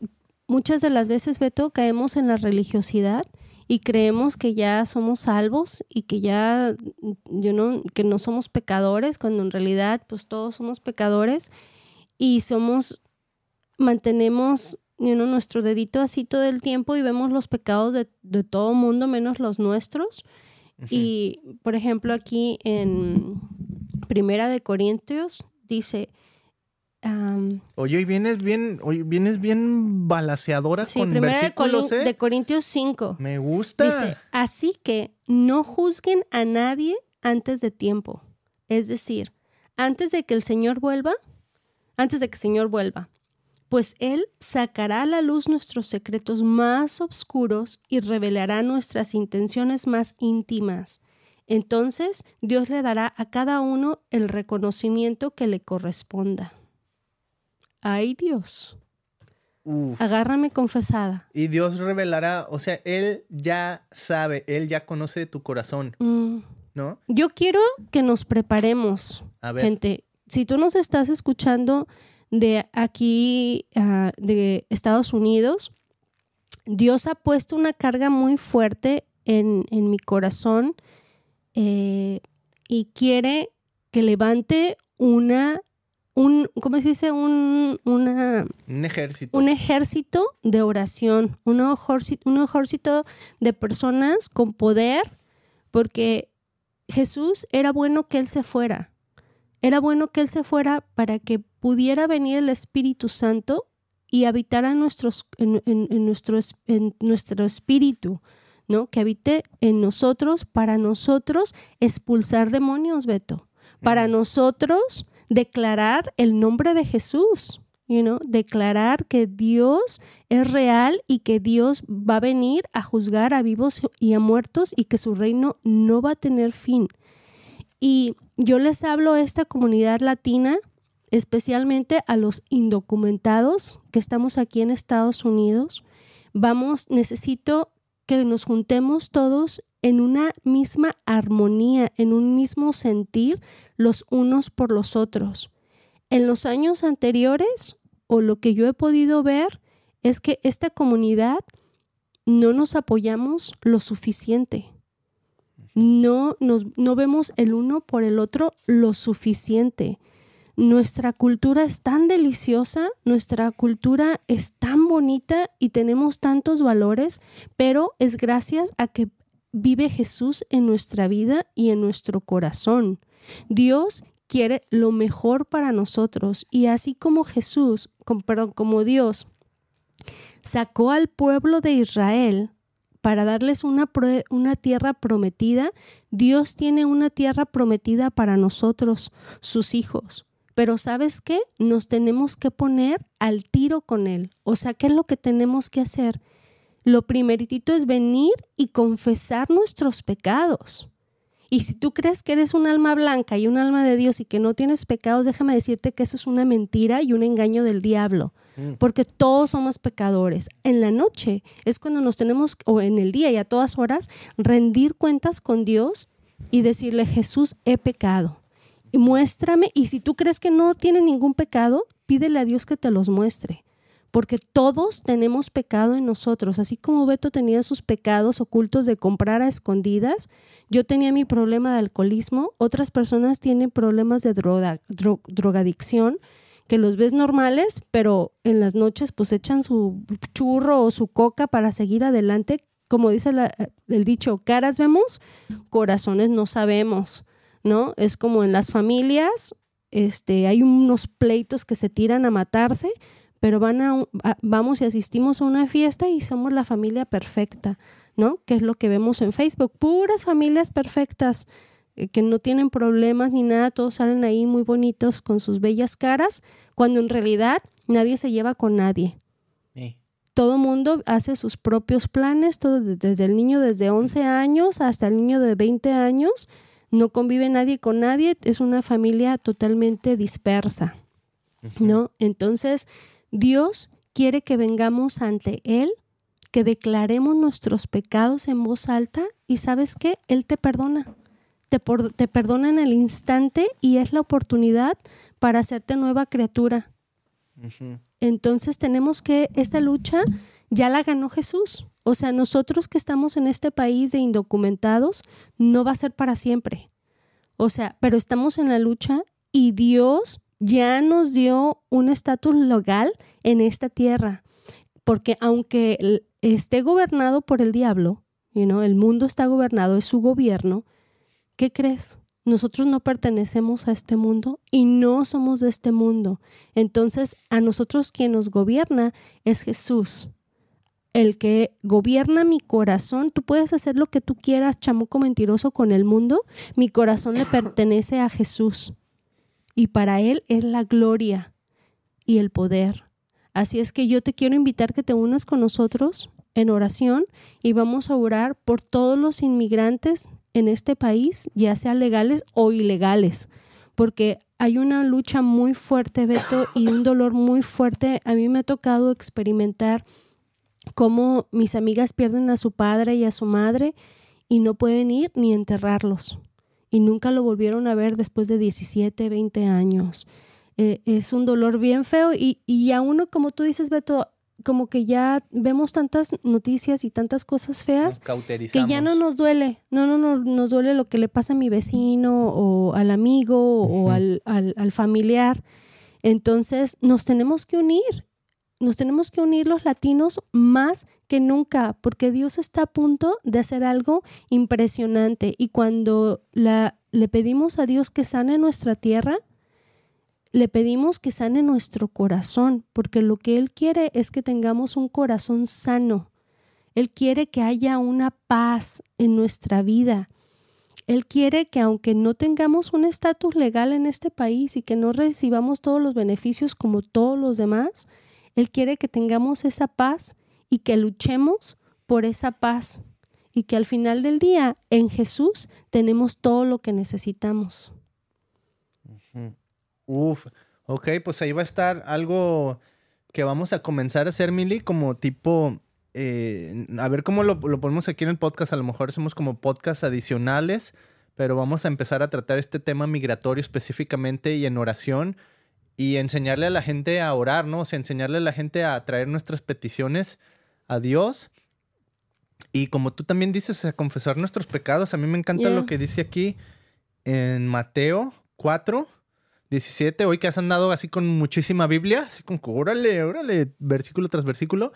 muchas de las veces, Beto, caemos en la religiosidad y creemos que ya somos salvos y que ya yo no, que no somos pecadores, cuando en realidad pues todos somos pecadores y somos, mantenemos you know, nuestro dedito así todo el tiempo y vemos los pecados de, de todo mundo menos los nuestros. Y, por ejemplo, aquí en Primera de Corintios dice, Oye, hoy vienes bien, hoy vienes bien balaseadora sí, con Primera de, versículos, Colin- ¿eh? de Corintios 5, Me gusta. dice, así que no juzguen a nadie antes de tiempo. Es decir, antes de que el Señor vuelva, antes de que el Señor vuelva, pues Él sacará a la luz nuestros secretos más oscuros y revelará nuestras intenciones más íntimas. Entonces Dios le dará a cada uno el reconocimiento que le corresponda. Ay Dios, Uf. agárrame confesada. Y Dios revelará, o sea, Él ya sabe, Él ya conoce tu corazón, Mm, ¿no? Yo quiero que nos preparemos, A ver, gente. Si tú nos estás escuchando de aquí, ah, de Estados Unidos, Dios ha puesto una carga muy fuerte en, en mi corazón eh, y quiere que levante una, un, ¿cómo se dice? Un, una, un ejército. un ejército de oración, un ejército, un ejército de personas con poder, porque Jesús era bueno que Él se fuera. Era bueno que Él se fuera para que pudiera venir el Espíritu Santo y habitar en, nuestros, en, en- en nuestro, es- en nuestro espíritu, ¿no? Que habite en nosotros, para nosotros expulsar demonios, Beto. Para nosotros declarar el nombre de Jesús, you know, declarar que Dios es real y que Dios va a venir a juzgar a vivos y a muertos y que su reino no va a tener fin. Y yo les hablo a esta comunidad latina, especialmente a los indocumentados que estamos aquí en Estados Unidos. Vamos, necesito que nos juntemos todos en una misma armonía, en un mismo sentir los unos por los otros. En los años anteriores, o lo que yo he podido ver, es que esta comunidad no nos apoyamos lo suficiente. No, nos, no vemos el uno por el otro lo suficiente. Nuestra cultura es tan deliciosa, nuestra cultura es tan bonita y tenemos tantos valores, pero es gracias a que vive Jesús en nuestra vida y en nuestro corazón. Dios quiere lo mejor para nosotros y así como Jesús, perdón, como Dios sacó al pueblo de Israel para darles una, una, tierra prometida, Dios tiene una tierra prometida para nosotros, sus hijos. Pero sabes qué? Nos tenemos que poner al tiro con Él. O sea, ¿qué es lo que tenemos que hacer? Lo primeritito es venir y confesar nuestros pecados. Y si tú crees que eres un alma blanca y un alma de Dios y que no tienes pecados, déjame decirte que eso es una mentira y un engaño del diablo. Mm. Porque todos somos pecadores. En la noche es cuando nos tenemos, o en el día y a todas horas, rendir cuentas con Dios y decirle, Jesús, he pecado. Y muéstrame, y si tú crees que no tienes ningún pecado, pídele a Dios que te los muestre porque todos tenemos pecado en nosotros, así como Beto tenía sus pecados ocultos de comprar a escondidas, yo tenía mi problema de alcoholismo, otras personas tienen problemas de droga, drogadicción, que los ves normales, pero en las noches pues echan su churro o su coca para seguir adelante. Como dice el dicho, caras vemos, corazones no sabemos, ¿no? Es como en las familias, este, hay unos pleitos que se tiran a matarse, pero van a, vamos y asistimos a una fiesta y somos la familia perfecta, ¿no? Que es lo que vemos en Facebook, puras familias perfectas eh, que no tienen problemas ni nada, todos salen ahí muy bonitos con sus bellas caras, cuando en realidad nadie se lleva con nadie. Todo mundo hace sus propios planes, todo, desde el niño desde 11 años hasta el niño de 20 años, no convive nadie con nadie, es una familia totalmente dispersa, ¿no? Entonces, Dios quiere que vengamos ante Él, que declaremos nuestros pecados en voz alta y sabes qué, Él te perdona. Te, te perdona en el instante y es la oportunidad para hacerte nueva criatura. Entonces tenemos que, esta lucha ya la ganó Jesús. O sea, nosotros que estamos en este país de indocumentados, no va a ser para siempre. O sea, pero estamos en la lucha y Dios ya nos dio un estatus legal en esta tierra, porque aunque esté gobernado por el diablo, el mundo está gobernado, es su gobierno, ¿qué crees? Nosotros no pertenecemos a este mundo y no somos de este mundo. Entonces, a nosotros quien nos gobierna es Jesús. El que gobierna mi corazón, tú puedes hacer lo que tú quieras, chamuco mentiroso, con el mundo. Mi corazón le pertenece a Jesús y para Él es la gloria y el poder. Así es que yo te quiero invitar que te unas con nosotros en oración y vamos a orar por todos los inmigrantes en este país, ya sean legales o ilegales, porque hay una lucha muy fuerte, Beto, y un dolor muy fuerte. A mí me ha tocado experimentar cómo mis amigas pierden a su padre y a su madre y no pueden ir ni enterrarlos y nunca lo volvieron a ver después de 17, 20 años. Eh, es un dolor bien feo y, y a uno, como tú dices, Beto, como que ya vemos tantas noticias y tantas cosas feas que ya no nos duele, no, no, no nos duele lo que le pasa a mi vecino o al amigo o al, al, familiar. Entonces nos tenemos que unir, nos tenemos que unir los latinos más que nunca, porque Dios está a punto de hacer algo impresionante. Y cuando le pedimos a Dios que sane nuestra tierra, le pedimos que sane nuestro corazón, porque lo que Él quiere es que tengamos un corazón sano. Él quiere que haya una paz en nuestra vida. Él quiere que aunque no tengamos un estatus legal en este país y que no recibamos todos los beneficios como todos los demás, Él quiere que tengamos esa paz y que luchemos por esa paz y que al final del día en Jesús tenemos todo lo que necesitamos. Uf, ok, pues ahí va a estar algo que vamos a comenzar a hacer, Mili, como tipo, eh, a ver cómo lo, lo, ponemos aquí en el podcast, a lo mejor hacemos como podcast adicionales, pero vamos a empezar a tratar este tema migratorio específicamente y en oración y enseñarle a la gente a orar, ¿no? O sea, enseñarle a la gente a traer nuestras peticiones a Dios. Y como tú también dices, a confesar nuestros pecados. A mí me encanta lo que dice aquí en Mateo 4, 17. Hoy que has andado así con muchísima Biblia, así con órale, órale, versículo tras versículo.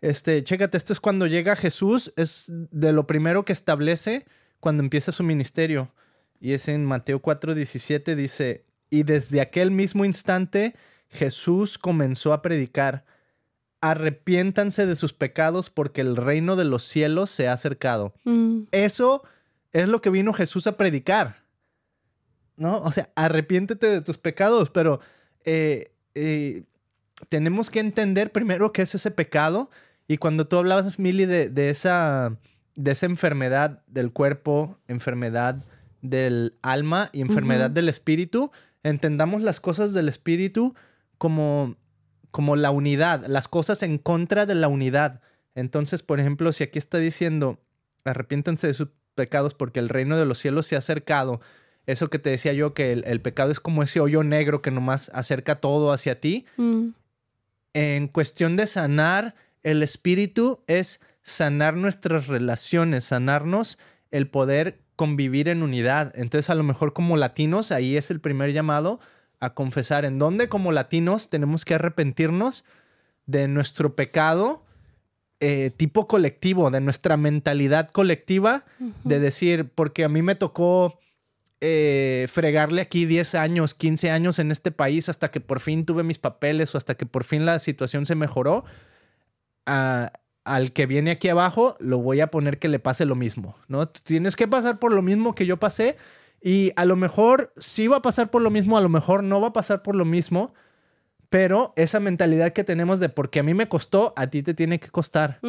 Este, chécate, esto es cuando llega Jesús, es de lo primero que establece cuando empieza su ministerio. y es en Mateo 4:17, dice, y desde aquel mismo instante Jesús comenzó a predicar, arrepiéntanse de sus pecados porque el reino de los cielos se ha acercado. Mm. Eso es lo que vino Jesús a predicar. ¿No? O sea, arrepiéntete de tus pecados, pero eh, eh, tenemos que entender primero qué es ese pecado. Y cuando tú hablabas, Mili, de, de esa, de esa enfermedad del cuerpo, enfermedad del alma y enfermedad del espíritu, entendamos las cosas del espíritu como, como la unidad, las cosas en contra de la unidad. Entonces, por ejemplo, si aquí está diciendo, arrepiéntanse de sus pecados porque el reino de los cielos se ha acercado, eso que te decía yo, que el, el pecado es como ese hoyo negro que nomás acerca todo hacia ti, Mm. en cuestión de sanar el espíritu es sanar nuestras relaciones, sanarnos el poder convivir en unidad. Entonces a lo mejor como latinos ahí es el primer llamado a confesar en dónde como latinos tenemos que arrepentirnos de nuestro pecado eh, tipo colectivo, de nuestra mentalidad colectiva, de decir, porque a mí me tocó eh, fregarle aquí 10 años, 15 años en este país hasta que por fin tuve mis papeles o hasta que por fin la situación se mejoró, a- al que viene aquí abajo lo voy a poner que le pase lo mismo, ¿no? Tienes que pasar por lo mismo que yo pasé y a lo mejor sí va a pasar por lo mismo, a lo mejor no va a pasar por lo mismo, pero esa mentalidad que tenemos de porque a mí me costó, a ti te tiene que costar.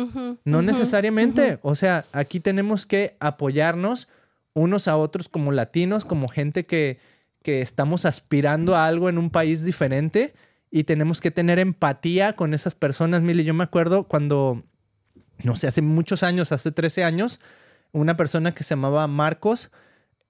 No necesariamente. O sea, aquí tenemos que apoyarnos unos a otros como latinos, como gente que, que estamos aspirando a algo en un país diferente y tenemos que tener empatía con esas personas. Mili, yo me acuerdo cuando, no sé, hace muchos años, hace 13 años, una persona que se llamaba Marcos,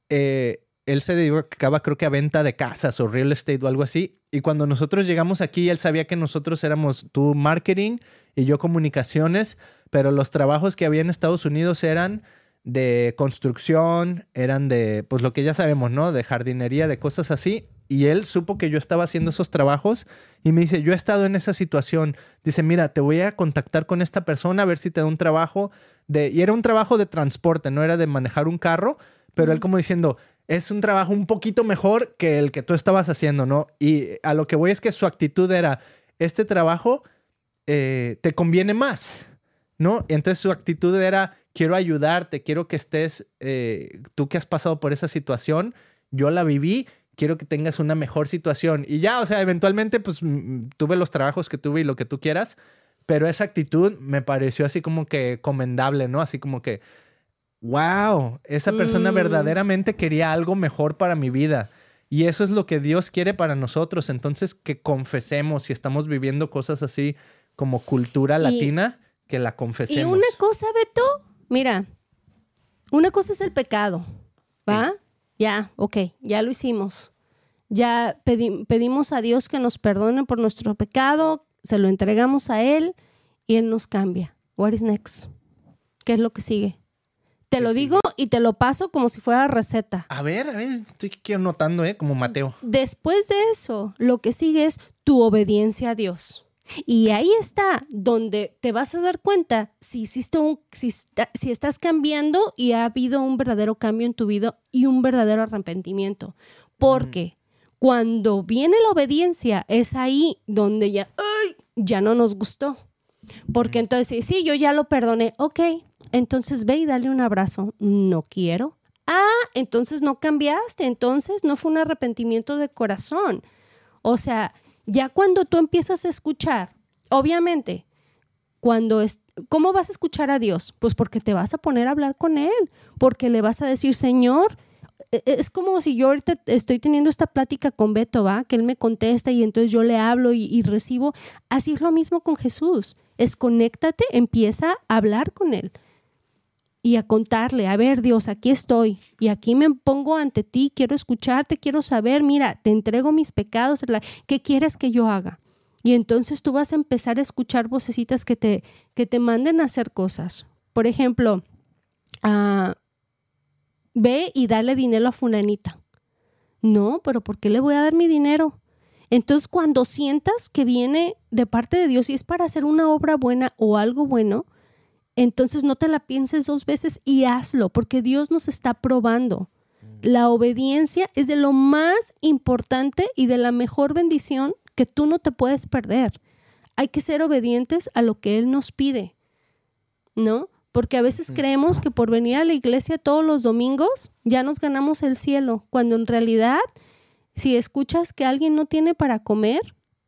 eh, él se dedicaba creo que a venta de casas o real estate o algo así. Y cuando nosotros llegamos aquí, él sabía que nosotros éramos tú marketing y yo comunicaciones, pero los trabajos que había en Estados Unidos eran de construcción, eran de, pues lo que ya sabemos, ¿no? De jardinería, de cosas así. Y él supo que yo estaba haciendo esos trabajos y me dice, yo he estado en esa situación. Dice, mira, te voy a contactar con esta persona a ver si te da un trabajo de... Y era un trabajo de transporte, no era de manejar un carro, pero él como diciendo, es un trabajo un poquito mejor que el que tú estabas haciendo, ¿no? Y a lo que voy es que su actitud era, este trabajo eh, te conviene más, ¿no? Entonces su actitud era, quiero ayudarte, quiero que estés, eh, tú que has pasado por esa situación, yo la viví, quiero que tengas una mejor situación. Y ya, o sea, eventualmente, pues tuve los trabajos que tuve y lo que tú quieras, pero esa actitud me pareció así como que comendable, ¿no? Así como que, wow, esa persona Mm. verdaderamente quería algo mejor para mi vida. Y eso es lo que Dios quiere para nosotros. Entonces, que confesemos si estamos viviendo cosas así como cultura Y- latina, que la Y confesemos. una cosa, Beto, mira, una cosa es el pecado, ¿va? Ya, ok, ya lo hicimos. Ya pedi- pedimos a Dios que nos perdone por nuestro pecado, se lo entregamos a Él y Él nos cambia. What is next? ¿Qué es lo que sigue? Te ¿Qué lo digo y te lo paso como si fuera receta. A ver, a ver, estoy aquí anotando, ¿eh? Como Mateo. Después de eso, lo que sigue es tu obediencia a Dios. Y ahí está donde te vas a dar cuenta si hiciste un, si, está- si estás cambiando y ha habido un verdadero cambio en tu vida y un verdadero arrepentimiento. Porque cuando viene la obediencia, es ahí donde ya, ¡ay! ya no nos gustó. Porque entonces, sí, sí, yo ya lo perdoné. Ok, entonces ve y dale un abrazo. No quiero. Ah, entonces no cambiaste. Entonces no fue un arrepentimiento de corazón. O sea, ya cuando tú empiezas a escuchar, obviamente, cuando es, ¿cómo vas a escuchar a Dios? Pues porque te vas a poner a hablar con Él, porque le vas a decir, Señor, e- es como si yo ahorita estoy teniendo esta plática con Beto, ¿va? Que él me contesta y entonces yo le hablo y, y recibo. Así es lo mismo con Jesús. Es conéctate, empieza a hablar con Él y a contarle, a ver Dios, aquí estoy y aquí me pongo ante ti, quiero escucharte, quiero saber, mira, te entrego mis pecados, ¿qué quieres que yo haga? Y entonces tú vas a empezar a escuchar vocecitas que te, que te manden a hacer cosas. Por ejemplo, ah, ve y dale dinero a fulanita. No, pero ¿por qué le voy a dar mi dinero? Entonces, cuando sientas que viene de parte de Dios y es para hacer una obra buena o algo bueno, entonces no te la pienses dos veces y hazlo, porque Dios nos está probando. La obediencia es de lo más importante y de la mejor bendición que tú no te puedes perder. Hay que ser obedientes a lo que Él nos pide, ¿no? Porque a veces creemos que por venir a la iglesia todos los domingos ya nos ganamos el cielo, cuando en realidad, si escuchas que alguien no tiene para comer,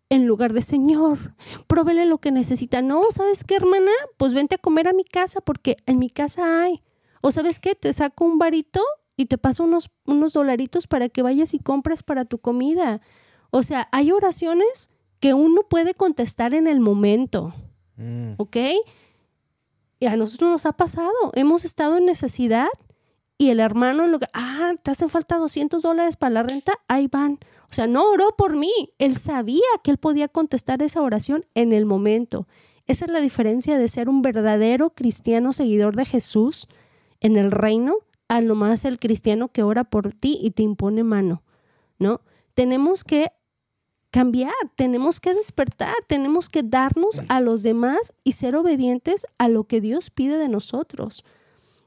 en lugar de Señor, provele lo que necesita. No, ¿sabes qué, hermana? Pues vente a comer a mi casa porque en mi casa hay. O ¿sabes qué? Te saco un varito y te paso unos, unos dolaritos para que vayas y compres para tu comida. O sea, hay oraciones que uno puede contestar en el momento. Mm. ¿Ok? Y a nosotros nos ha pasado. Hemos estado en necesidad y el hermano, en lo que, ah, te hacen falta 200 dólares para la renta, ahí van. O sea, no oró por mí. Él sabía que él podía contestar esa oración en el momento. Esa es la diferencia de ser un verdadero cristiano seguidor de Jesús en el reino a lo más el cristiano que ora por ti y te impone mano, ¿no? Tenemos que cambiar, tenemos que despertar, tenemos que darnos a los demás y ser obedientes a lo que Dios pide de nosotros.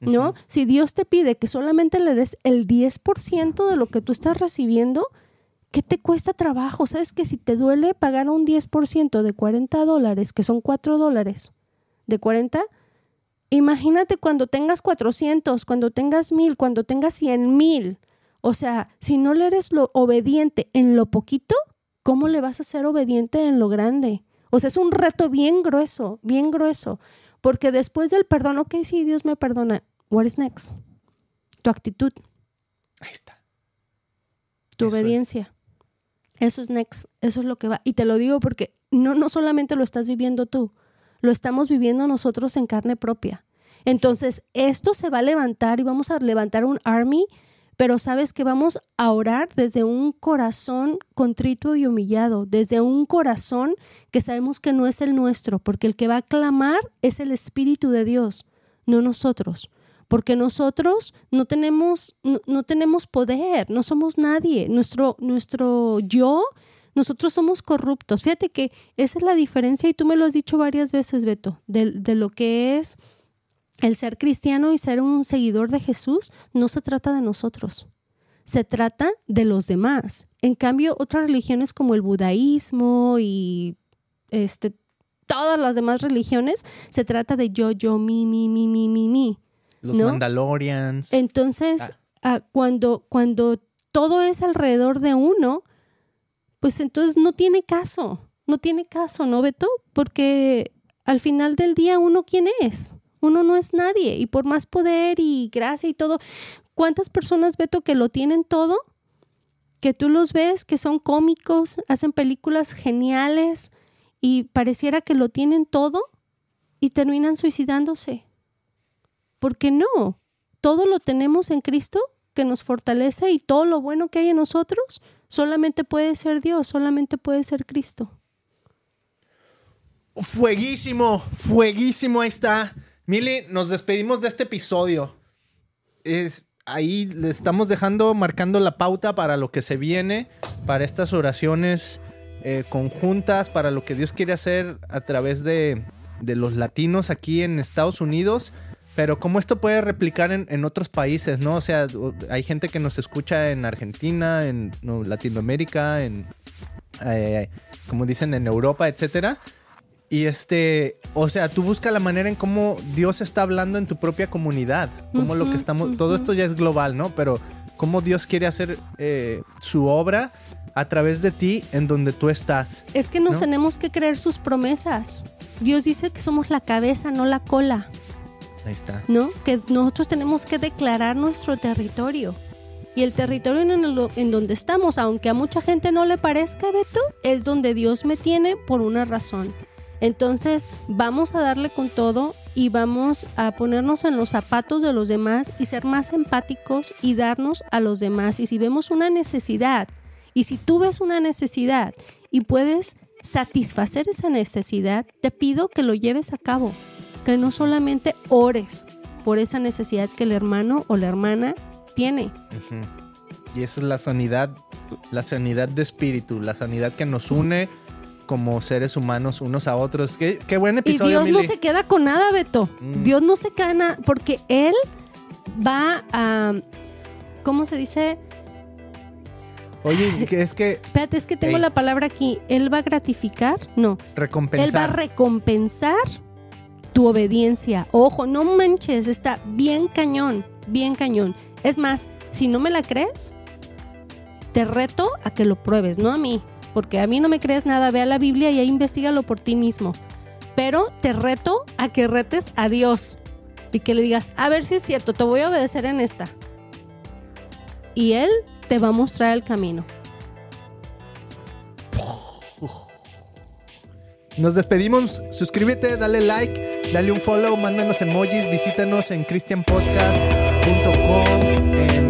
¿No? Si Dios te pide que solamente le des el 10% de lo que tú estás recibiendo, ¿qué te cuesta trabajo? ¿Sabes que si te duele pagar un 10% de 40 dólares, que son 4 dólares, de 40, imagínate cuando tengas 400, cuando tengas 1000, cuando tengas 100 mil. O sea, si no le eres lo obediente en lo poquito, ¿cómo le vas a ser obediente en lo grande? O sea, es un reto bien grueso, bien grueso. Porque después del perdón, ok, sí, Dios me perdona. What is next? Tu actitud, Ahí está. tu Eso es. Eso es next, eso es lo que va. Y te lo digo porque no, no solamente lo estás viviendo tú, lo estamos viviendo nosotros en carne propia. Entonces, esto se va a levantar y vamos a levantar un army, pero sabes que vamos a orar desde un corazón contrito y humillado, desde un corazón que sabemos que no es el nuestro, porque el que va a clamar es el Espíritu de Dios, no nosotros. Porque nosotros no tenemos, no, tenemos poder, no somos nadie. Nuestro, nuestro yo, nosotros somos corruptos. Fíjate que esa es la diferencia y tú me lo has dicho varias veces, Beto, de, de lo que es el ser cristiano y ser un seguidor de Jesús. No se trata de nosotros, se trata de los demás. En cambio, otras religiones como el budaísmo y este, todas las demás religiones, se trata de yo, yo, mi, mi, mi, mi, mi, mi. Los ¿No? Mandalorians. Entonces, Ah. ah, cuando, cuando todo es alrededor de uno, pues entonces no tiene caso, no tiene caso, ¿no, Beto? Porque al final del día uno quién es, uno no es nadie y por más poder y gracia y todo, ¿cuántas personas, Beto, que lo tienen todo? Que tú los ves, que son cómicos, hacen películas geniales y pareciera que lo tienen todo y terminan suicidándose. ¿Por qué no? Todo lo tenemos en Cristo que nos fortalece y todo lo bueno que hay en nosotros solamente puede ser Dios, solamente puede ser Cristo. Fueguísimo, fueguísimo, ahí está. Mili, nos despedimos de este episodio. Es, ahí le estamos dejando, marcando la pauta para lo que se viene, para estas oraciones eh, conjuntas, para lo que Dios quiere hacer a través de, de los latinos aquí en Estados Unidos. Pero cómo esto puede replicar en, en otros países, ¿no? O sea, hay gente que nos escucha en Argentina, en no, Latinoamérica, en, eh, como dicen, en Europa, etcétera. Y este, o sea, tú busca la manera en cómo Dios está hablando en tu propia comunidad. Cómo lo que estamos, todo esto ya es global, ¿no? Pero cómo Dios quiere hacer eh, su obra a través de ti en donde tú estás. Es que nos ¿No? tenemos que creer sus promesas. Dios dice que somos la cabeza, no la cola, ¿no? Que nosotros tenemos que declarar nuestro territorio. Y el territorio en, en donde estamos, aunque a mucha gente no le parezca, Beto, es donde Dios me tiene por una razón. Entonces, vamos a darle con todo y vamos a ponernos en los zapatos de los demás y ser más empáticos y darnos a los demás. Y si vemos una necesidad, y si tú ves una necesidad y puedes satisfacer esa necesidad, te pido que lo lleves a cabo, que no solamente ores por esa necesidad que el hermano o la hermana tiene. Y esa es la sanidad, la sanidad de espíritu, la sanidad que nos une como seres humanos unos a otros. Qué, qué buen Y episodio, Dios no se queda con nada, Beto. Mm. Dios no se queda nada, porque Él va a... ¿cómo se dice? Oye, que es que Espérate, es que tengo Ey. la palabra aquí. Él va a gratificar, no. Él va a recompensar. recompensar tu obediencia. Ojo, no manches, está bien cañón, bien cañón. Es más, si no me la crees, te reto a que lo pruebes, no a mí, porque a mí no me crees nada, ve a la Biblia y ahí investigalo por ti mismo. Pero te reto a que retes a Dios y que le digas, a ver si es cierto, te voy a obedecer en esta. Y Él te va a mostrar el camino. Nos despedimos. Suscríbete, dale like, dale un follow, mándanos emojis, visítanos en christianpodcast.com,